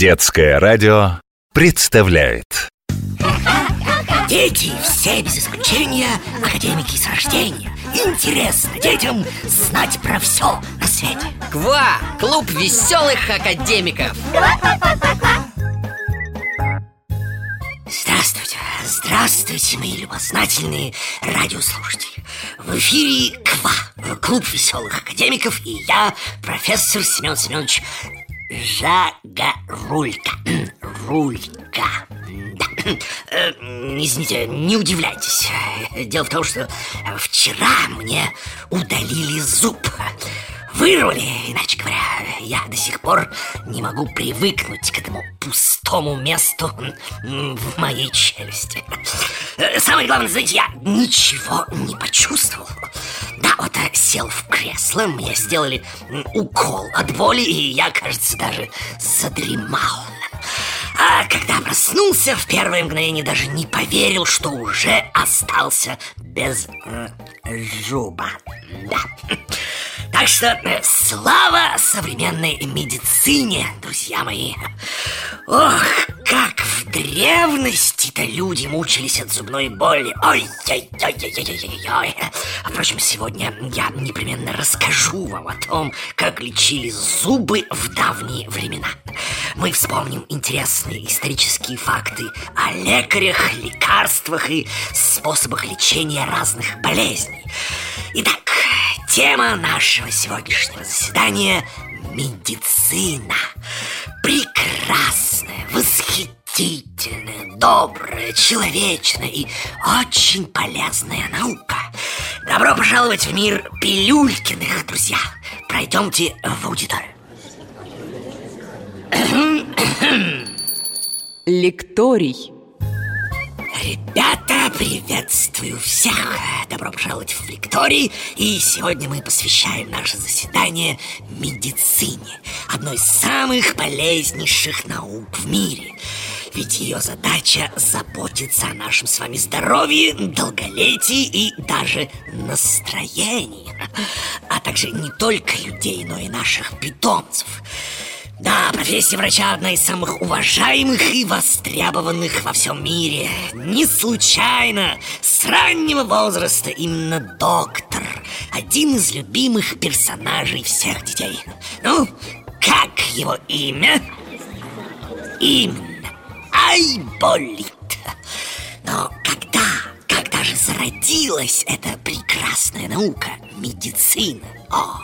Детское радио представляет. Дети все без исключения академики с рождения. Интересно детям знать про все на свете. КВА! Клуб веселых академиков. Здравствуйте, здравствуйте, мои любознательные радиослушатели. В эфире КВА, клуб веселых академиков И я, профессор Семен Семенович Жагарулька. Рулька. Да. Э, Извините, не удивляйтесь. Дело в том, что вчера мне удалили зуб Вырвали, иначе говоря Я до сих пор не могу привыкнуть к этому пустому месту в моей челюсти. Самое главное, знаете, я ничего не почувствовал. Да, вот э, сел в кресло, мне сделали укол от боли И я, кажется, даже задремал. А когда проснулся, в первое мгновение даже не поверил, что уже остался без э, зуба. Да. Так что э, слава современной медицине, друзья мои. Ох, как в древности-то люди мучились от зубной боли. Ой-ой-ой-ой-ой-ой-ой. Впрочем, сегодня я непременно расскажу вам о том, как лечили зубы в давние времена. Мы вспомним интересные исторические факты о лекарях, лекарствах и способах лечения разных болезней. Итак, тема нашего сегодняшнего заседания – медицина. Прекрасная, восхитительная, добрая, человечная и очень полезная наука. Добро пожаловать в мир Пилюлькиных, друзья. Пройдемте в аудиторию. Лекторий. Ребята, приветствую всех! Добро пожаловать в Викторий И сегодня мы посвящаем наше заседание медицине. Одной из самых полезнейших наук в мире. Ведь ее задача заботиться о нашем с вами здоровье, долголетии и даже настроении. А также не только людей, но и наших питомцев да, профессия врача одна из самых уважаемых и востребованных во всем мире. Не случайно с раннего возраста именно доктор один из любимых персонажей всех детей. Ну, как его имя? Именно. Айболит. Но когда, когда же зародилась эта прекрасная наука, медицина? О,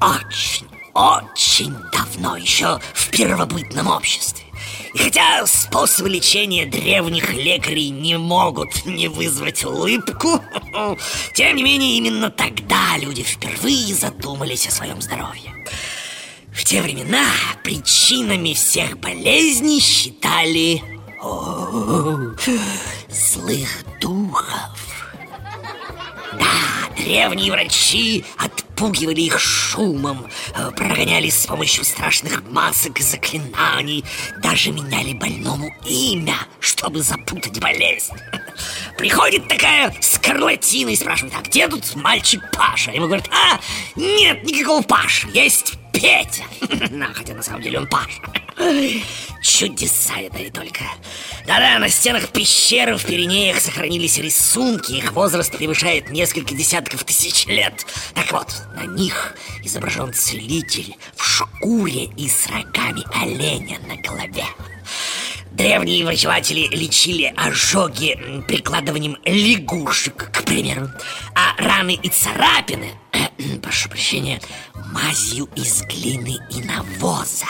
очень очень давно, еще в первобытном обществе. И хотя способы лечения древних лекарей не могут не вызвать улыбку, тем не менее именно тогда люди впервые задумались о своем здоровье. В те времена причинами всех болезней считали злых духов. Да, древние врачи отпугивали их шумом, э, прогоняли с помощью страшных масок и заклинаний, даже меняли больному имя, чтобы запутать болезнь. Приходит такая скарлатина и спрашивает, а где тут мальчик Паша? Ему говорят, а, нет никакого Паши, есть Петя. Ну, хотя на самом деле он Паша. Чудеса это и только. Да-да, на стенах пещеры в Пиренеях сохранились рисунки, их возраст превышает несколько десятков тысяч лет. Так вот, на них изображен целитель в шкуре и с рогами оленя на голове. Древние врачеватели лечили ожоги прикладыванием лягушек, к примеру, а раны и царапины, прошу прощения, мазью из глины и навоза.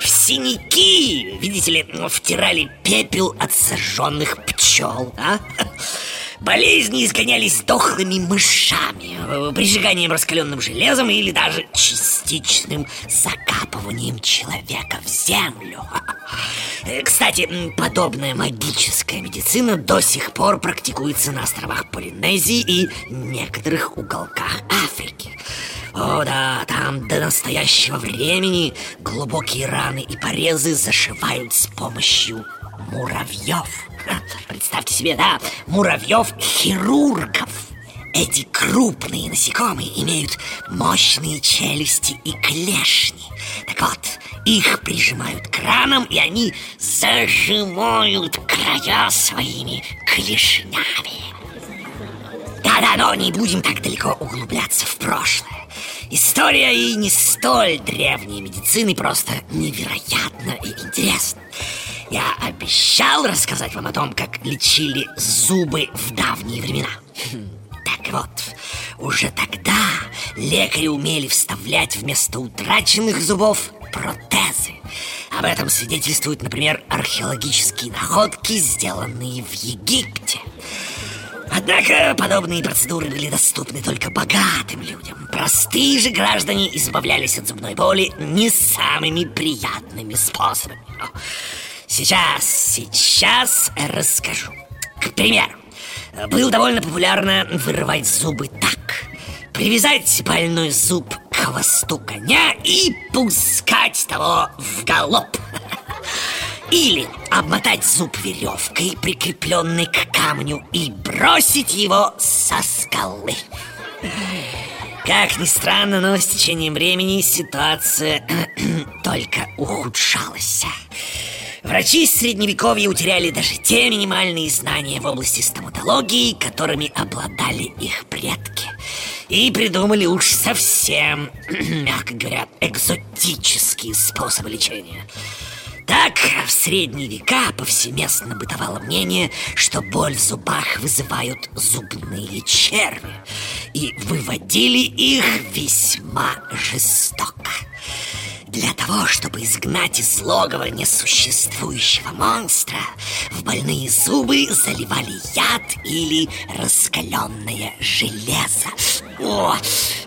В синяки, видите ли, втирали пепел от сожженных пчел, а? Болезни изгонялись дохлыми мышами, прижиганием раскаленным железом или даже частичным закапыванием человека в землю. Кстати, подобная магическая медицина до сих пор практикуется на островах Полинезии и некоторых уголках Африки. О да, там до настоящего времени глубокие раны и порезы зашивают с помощью муравьев. Представьте себе, да, муравьев-хирургов. Эти крупные насекомые имеют мощные челюсти и клешни. Так вот, Их прижимают к ранам, и они зажимают края своими клешнями. Да-да, но не будем так далеко углубляться в прошлое. История и не столь древней медицины просто невероятно и интересна. Я обещал рассказать вам о том, как лечили зубы в давние времена. Так вот, уже тогда лекари умели вставлять вместо утраченных зубов протезы. Об этом свидетельствуют, например, археологические находки, сделанные в Египте. Однако подобные процедуры были доступны только богатым людям. Простые же граждане избавлялись от зубной боли не самыми приятными способами. Сейчас, сейчас расскажу. К примеру, было довольно популярно вырывать зубы так. Привязать больной зуб к хвосту коня и пускать того в галоп. Или обмотать зуб веревкой, прикрепленной к камню, и бросить его со скалы. Как ни странно, но с течением времени ситуация только ухудшалась. Врачи средневековья утеряли даже те минимальные знания в области стоматологии, которыми обладали их предки. И придумали уж совсем, мягко говоря, экзотические способы лечения. Так, в средние века повсеместно бытовало мнение, что боль в зубах вызывают зубные черви. И выводили их весьма жестоко. Для того, чтобы изгнать из логова несуществующего монстра, в больные зубы заливали яд или раскаленное железо. О,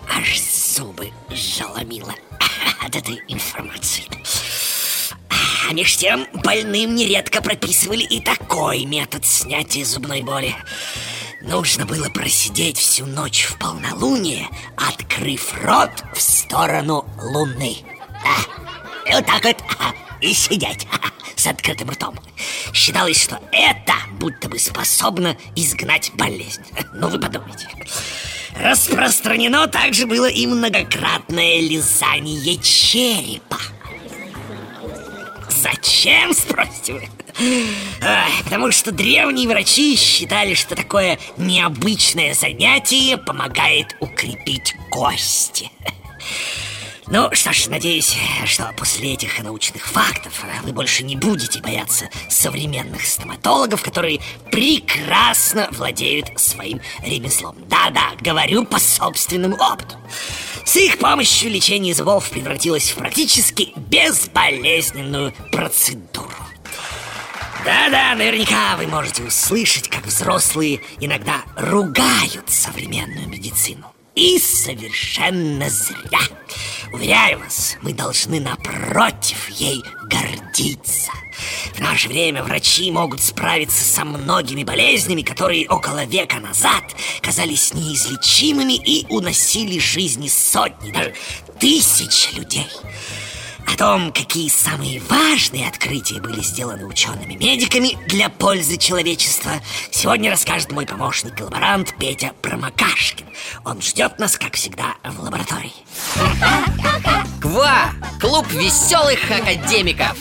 аж зубы заломило от этой информации. А меж тем больным нередко прописывали и такой метод снятия зубной боли. Нужно было просидеть всю ночь в полнолуние, открыв рот в сторону луны. И вот так вот и сидеть с открытым ртом. Считалось, что это будто бы способно изгнать болезнь. Ну, вы подумайте. Распространено также было и многократное лизание черепа. Зачем, спросите вы? потому что древние врачи считали, что такое необычное занятие помогает укрепить кости. Ну что ж, надеюсь, что после этих научных фактов вы больше не будете бояться современных стоматологов, которые прекрасно владеют своим ремеслом. Да-да, говорю по собственному опыту. С их помощью лечение зубов превратилось в практически безболезненную процедуру. Да-да, наверняка вы можете услышать, как взрослые иногда ругают современную медицину. И совершенно зря. Уверяю вас, мы должны напротив ей гордиться. В наше время врачи могут справиться со многими болезнями, которые около века назад казались неизлечимыми и уносили жизни сотни, даже тысяч людей. О том, какие самые важные открытия были сделаны учеными-медиками для пользы человечества, сегодня расскажет мой помощник и лаборант Петя Промокашкин. Он ждет нас, как всегда, в лаборатории. Ква! Клуб веселых академиков!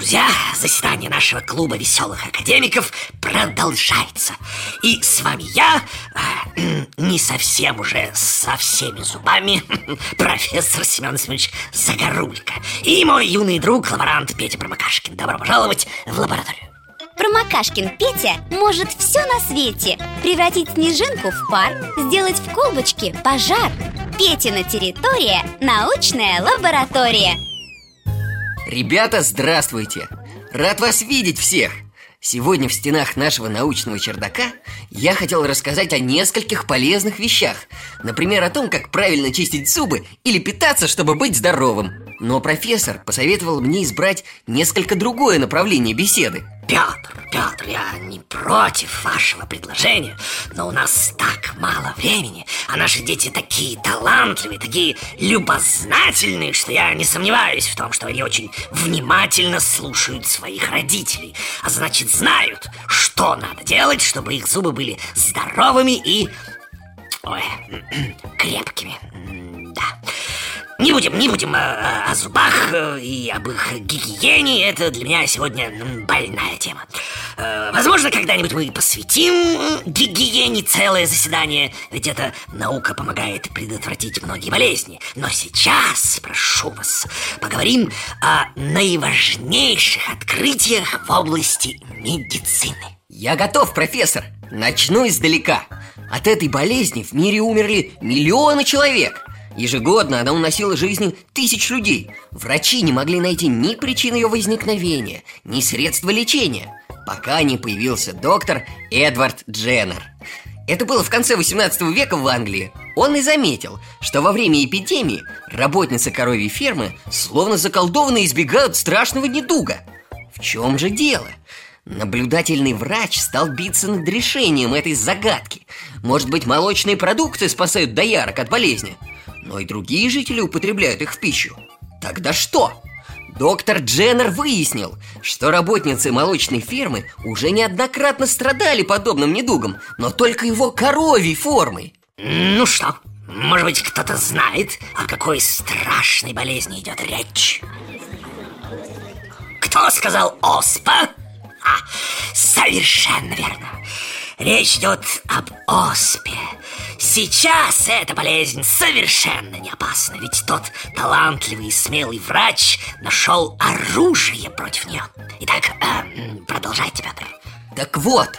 Друзья, заседание нашего клуба веселых академиков продолжается. И с вами я, э, не совсем уже со всеми зубами, профессор Семен Семенович Загорулько. И мой юный друг, лаборант Петя Промокашкин. Добро пожаловать в лабораторию. Промокашкин Петя может все на свете Превратить снежинку в пар Сделать в колбочке пожар Петина территория – научная лаборатория Ребята, здравствуйте! Рад вас видеть всех! Сегодня в стенах нашего научного чердака я хотел рассказать о нескольких полезных вещах Например, о том, как правильно чистить зубы или питаться, чтобы быть здоровым Но профессор посоветовал мне избрать несколько другое направление беседы Петр, Петр, я не против вашего предложения Но у нас так мало времени А наши дети такие талантливые, такие любознательные Что я не сомневаюсь в том, что они очень внимательно слушают своих родителей А значит знают, что надо делать, чтобы их зубы были здоровыми и... Ой, крепкими. Да не будем, не будем о, о зубах э, и об их гигиене. Это для меня сегодня больная тема. Э, возможно, когда-нибудь мы посвятим гигиене целое заседание, ведь эта наука помогает предотвратить многие болезни. Но сейчас, прошу вас, поговорим о наиважнейших открытиях в области медицины. Я готов, профессор. Начну издалека. От этой болезни в мире умерли миллионы человек. Ежегодно она уносила жизни тысяч людей. Врачи не могли найти ни причин ее возникновения, ни средства лечения, пока не появился доктор Эдвард Дженнер. Это было в конце 18 века в Англии. Он и заметил, что во время эпидемии работницы коровьей фермы словно заколдованно избегают страшного недуга. В чем же дело? Наблюдательный врач стал биться над решением этой загадки. Может быть, молочные продукты спасают доярок от болезни, но и другие жители употребляют их в пищу. Тогда что? Доктор Дженнер выяснил, что работницы молочной фермы уже неоднократно страдали подобным недугом, но только его коровьей формой. Ну что, может быть, кто-то знает, о какой страшной болезни идет речь? Кто сказал оспа? А, совершенно верно. Речь идет об оспе. Сейчас эта болезнь совершенно не опасна, ведь тот талантливый и смелый врач нашел оружие против нее. Итак, э, продолжайте, Петр. Так вот,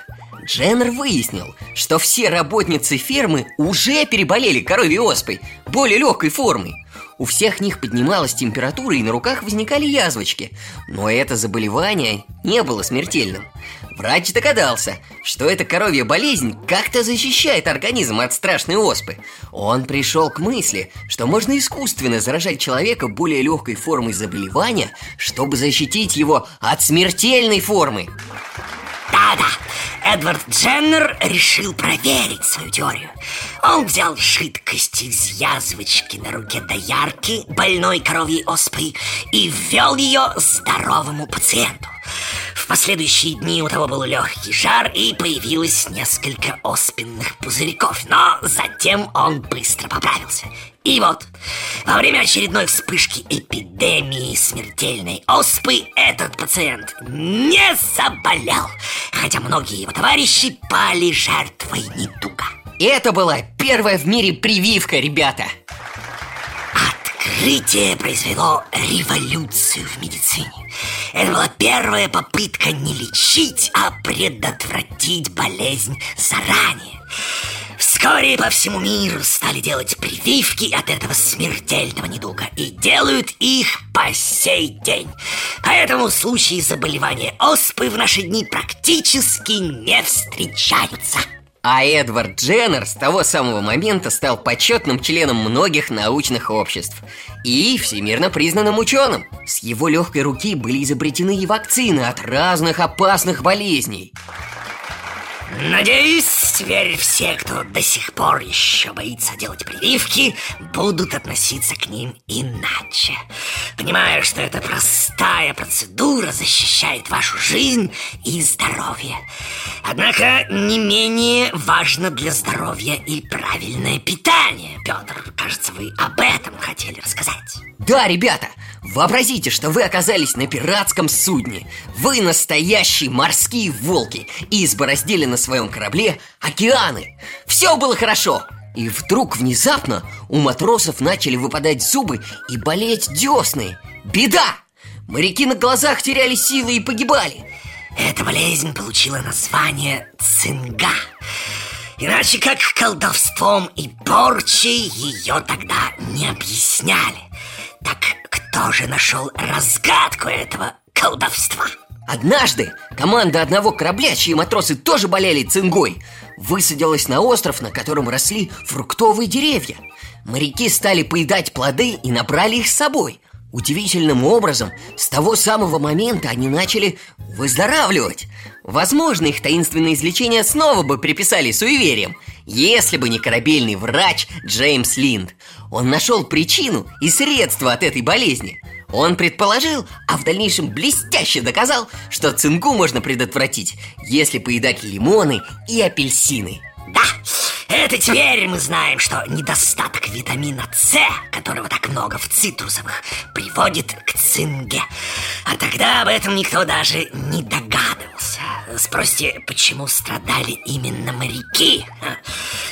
Дженнер выяснил, что все работницы фермы уже переболели коровьей оспой, более легкой формой. У всех них поднималась температура и на руках возникали язвочки, но это заболевание не было смертельным. Врач догадался, что эта коровья болезнь как-то защищает организм от страшной оспы. Он пришел к мысли, что можно искусственно заражать человека более легкой формой заболевания, чтобы защитить его от смертельной формы. Да-да, Эдвард Дженнер решил проверить свою теорию. Он взял жидкость из язвочки на руке доярки, больной коровьей оспой, и ввел ее здоровому пациенту. В последующие дни у того был легкий жар и появилось несколько оспенных пузырьков, но затем он быстро поправился. И вот, во время очередной вспышки эпидемии смертельной оспы этот пациент не заболел, хотя многие его товарищи пали жертвой недуга. Это была первая в мире прививка, ребята. Открытие произвело революцию в медицине. Это была первая попытка не лечить, а предотвратить болезнь заранее. Вскоре по всему миру стали делать прививки от этого смертельного недуга и делают их по сей день. Поэтому случаи заболевания оспы в наши дни практически не встречаются. А Эдвард Дженнер с того самого момента стал почетным членом многих научных обществ и всемирно признанным ученым. С его легкой руки были изобретены и вакцины от разных опасных болезней. Надеюсь, теперь все, кто до сих пор еще боится делать прививки, будут относиться к ним иначе. Понимаю, что эта простая процедура защищает вашу жизнь и здоровье. Однако не менее важно для здоровья и правильное питание. Петр, кажется, вы об этом хотели рассказать. Да, ребята, вообразите, что вы оказались на пиратском судне Вы настоящие морские волки И избороздили на своем корабле океаны. Все было хорошо. И вдруг внезапно у матросов начали выпадать зубы и болеть десны. Беда! Моряки на глазах теряли силы и погибали. Эта болезнь получила название цинга. Иначе как колдовством и порчей ее тогда не объясняли. Так кто же нашел разгадку этого колдовства? Однажды команда одного корабля, чьи матросы тоже болели цингой, высадилась на остров, на котором росли фруктовые деревья. Моряки стали поедать плоды и набрали их с собой. Удивительным образом, с того самого момента они начали выздоравливать. Возможно, их таинственное излечение снова бы приписали суевериям, если бы не корабельный врач Джеймс Линд. Он нашел причину и средства от этой болезни. Он предположил, а в дальнейшем блестяще доказал, что цингу можно предотвратить, если поедать лимоны и апельсины. Да, Это теперь мы знаем, что недостаток витамина С, которого так много в цитрусовых, приводит к цинге. А тогда об этом никто даже не догадывался. Спросите, почему страдали именно моряки?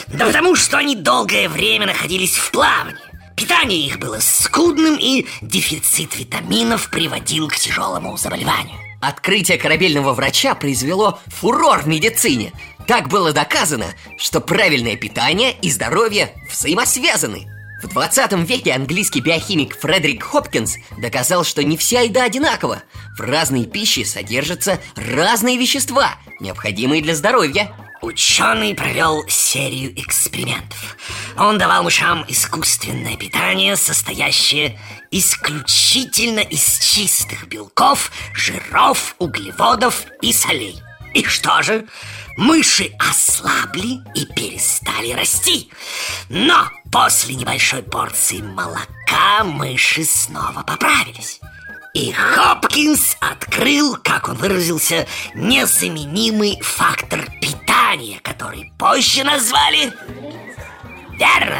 Да потому что они долгое время находились в плавании. Питание их было скудным, и дефицит витаминов приводил к тяжелому заболеванию. Открытие корабельного врача произвело фурор в медицине. Так было доказано, что правильное питание и здоровье взаимосвязаны. В 20 веке английский биохимик Фредерик Хопкинс доказал, что не вся еда одинакова. В разной пище содержатся разные вещества, необходимые для здоровья. Ученый провел серию экспериментов. Он давал мышам искусственное питание, состоящее исключительно из чистых белков, жиров, углеводов и солей. И что же? Мыши ослабли и перестали расти. Но после небольшой порции молока мыши снова поправились. И Хопкинс открыл, как он выразился, незаменимый фактор питания, который позже назвали, верно,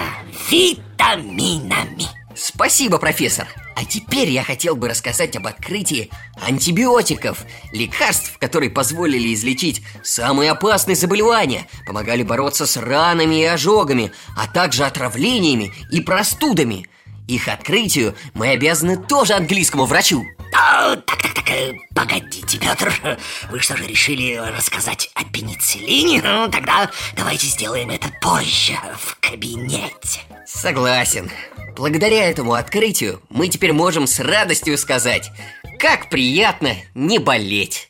витаминами. Спасибо, профессор. А теперь я хотел бы рассказать об открытии антибиотиков, лекарств, которые позволили излечить самые опасные заболевания, помогали бороться с ранами и ожогами, а также отравлениями и простудами. Их открытию мы обязаны тоже английскому врачу. А, так, так, так, э, погодите, Петр, вы что же решили рассказать о пенициллине? Ну, тогда давайте сделаем это позже, в кабинете. Согласен. Благодаря этому открытию мы теперь можем с радостью сказать, как приятно не болеть.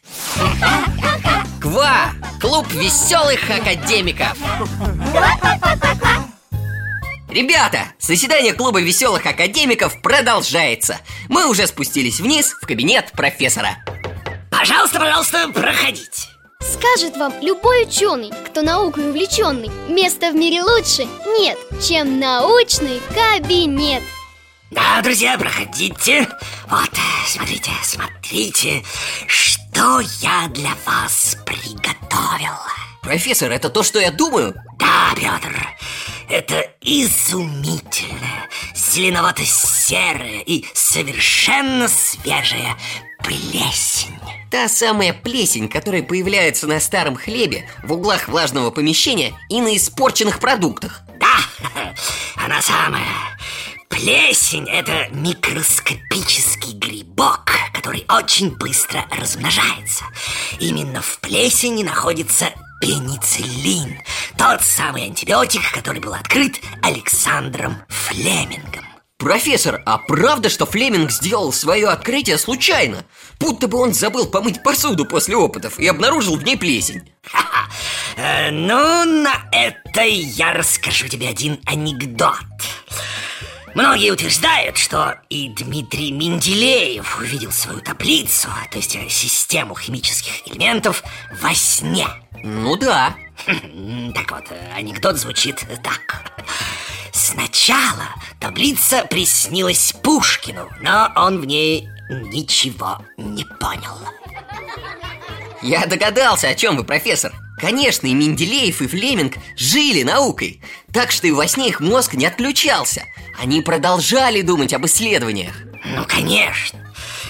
КВА! Клуб веселых академиков! Ребята, заседание клуба веселых академиков продолжается. Мы уже спустились вниз в кабинет профессора. Пожалуйста, пожалуйста, проходите. Скажет вам любой ученый, кто наукой увлеченный Места в мире лучше нет, чем научный кабинет Да, друзья, проходите Вот, смотрите, смотрите Что я для вас приготовил Профессор, это то, что я думаю? Да, Петр, это изумительная, зеленовато-серая и совершенно свежая плесень. Та самая плесень, которая появляется на старом хлебе, в углах влажного помещения и на испорченных продуктах. Да, она самая. Плесень – это микроскопический грибок, который очень быстро размножается. Именно в плесени находится пенициллин. Тот самый антибиотик, который был открыт Александром Флемингом. Профессор, а правда, что Флеминг сделал свое открытие случайно? Будто бы он забыл помыть посуду после опытов и обнаружил в ней плесень. Э, Ну, на это я расскажу тебе один анекдот Многие утверждают, что и Дмитрий Менделеев увидел свою таблицу, то есть э, систему химических элементов, во сне Ну да Так вот, э, анекдот звучит так Сначала таблица приснилась Пушкину, но он в ней ничего не понял. Я догадался, о чем вы, профессор. Конечно, и Менделеев, и Флеминг жили наукой, так что и во сне их мозг не отключался. Они продолжали думать об исследованиях. Ну, конечно.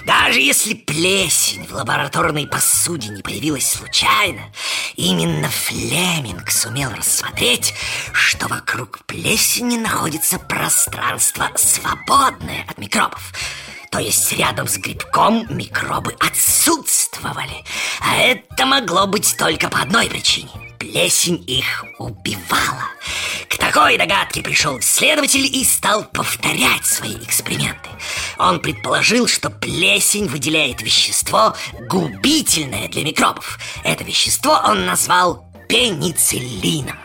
Даже если плесень в лабораторной посуде не появилась случайно, именно Флеминг сумел рассмотреть, что вокруг плесени находится пространство, свободное от микробов. То есть рядом с грибком микробы отсутствовали. А это могло быть только по одной причине. Плесень их убивала. К такой догадке пришел исследователь и стал повторять свои эксперименты. Он предположил, что плесень выделяет вещество, губительное для микробов. Это вещество он назвал пенициллином.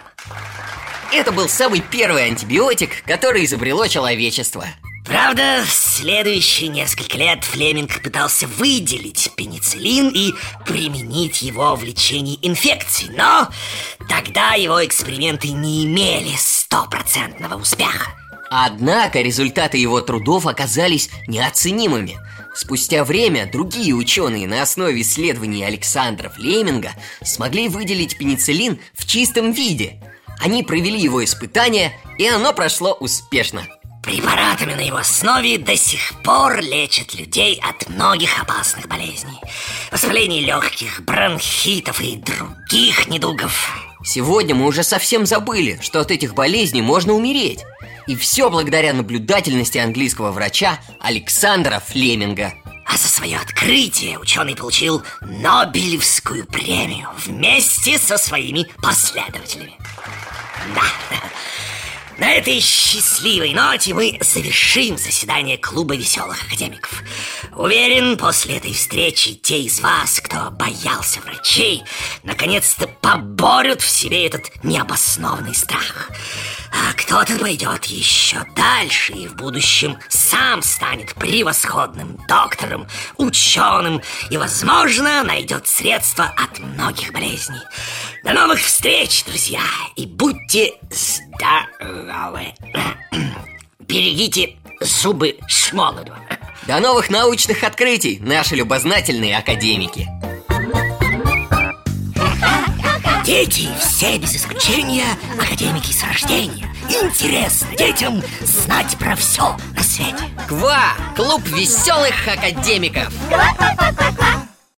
Это был самый первый антибиотик, который изобрело человечество. Правда, в следующие несколько лет Флеминг пытался выделить пенициллин и применить его в лечении инфекций, но тогда его эксперименты не имели стопроцентного успеха. Однако результаты его трудов оказались неоценимыми. Спустя время другие ученые на основе исследований Александра Флеминга смогли выделить пенициллин в чистом виде. Они провели его испытание, и оно прошло успешно. Препаратами на его основе до сих пор лечат людей от многих опасных болезней. Воспалений легких, бронхитов и других недугов. Сегодня мы уже совсем забыли, что от этих болезней можно умереть. И все благодаря наблюдательности английского врача Александра Флеминга. А за свое открытие ученый получил Нобелевскую премию вместе со своими последователями. Да, на этой счастливой ноте мы завершим заседание Клуба веселых академиков. Уверен, после этой встречи те из вас, кто боялся врачей, наконец-то поборют в себе этот необоснованный страх. А кто-то пойдет еще дальше и в будущем сам станет превосходным доктором, ученым и, возможно, найдет средства от многих болезней. До новых встреч, друзья, и будьте здоровы. Берегите зубы с молоду. До новых научных открытий, наши любознательные академики! Дети все без исключения академики с рождения. Интересно детям знать про все на свете. КВА! Клуб веселых академиков! Ква-ква-ква-ква,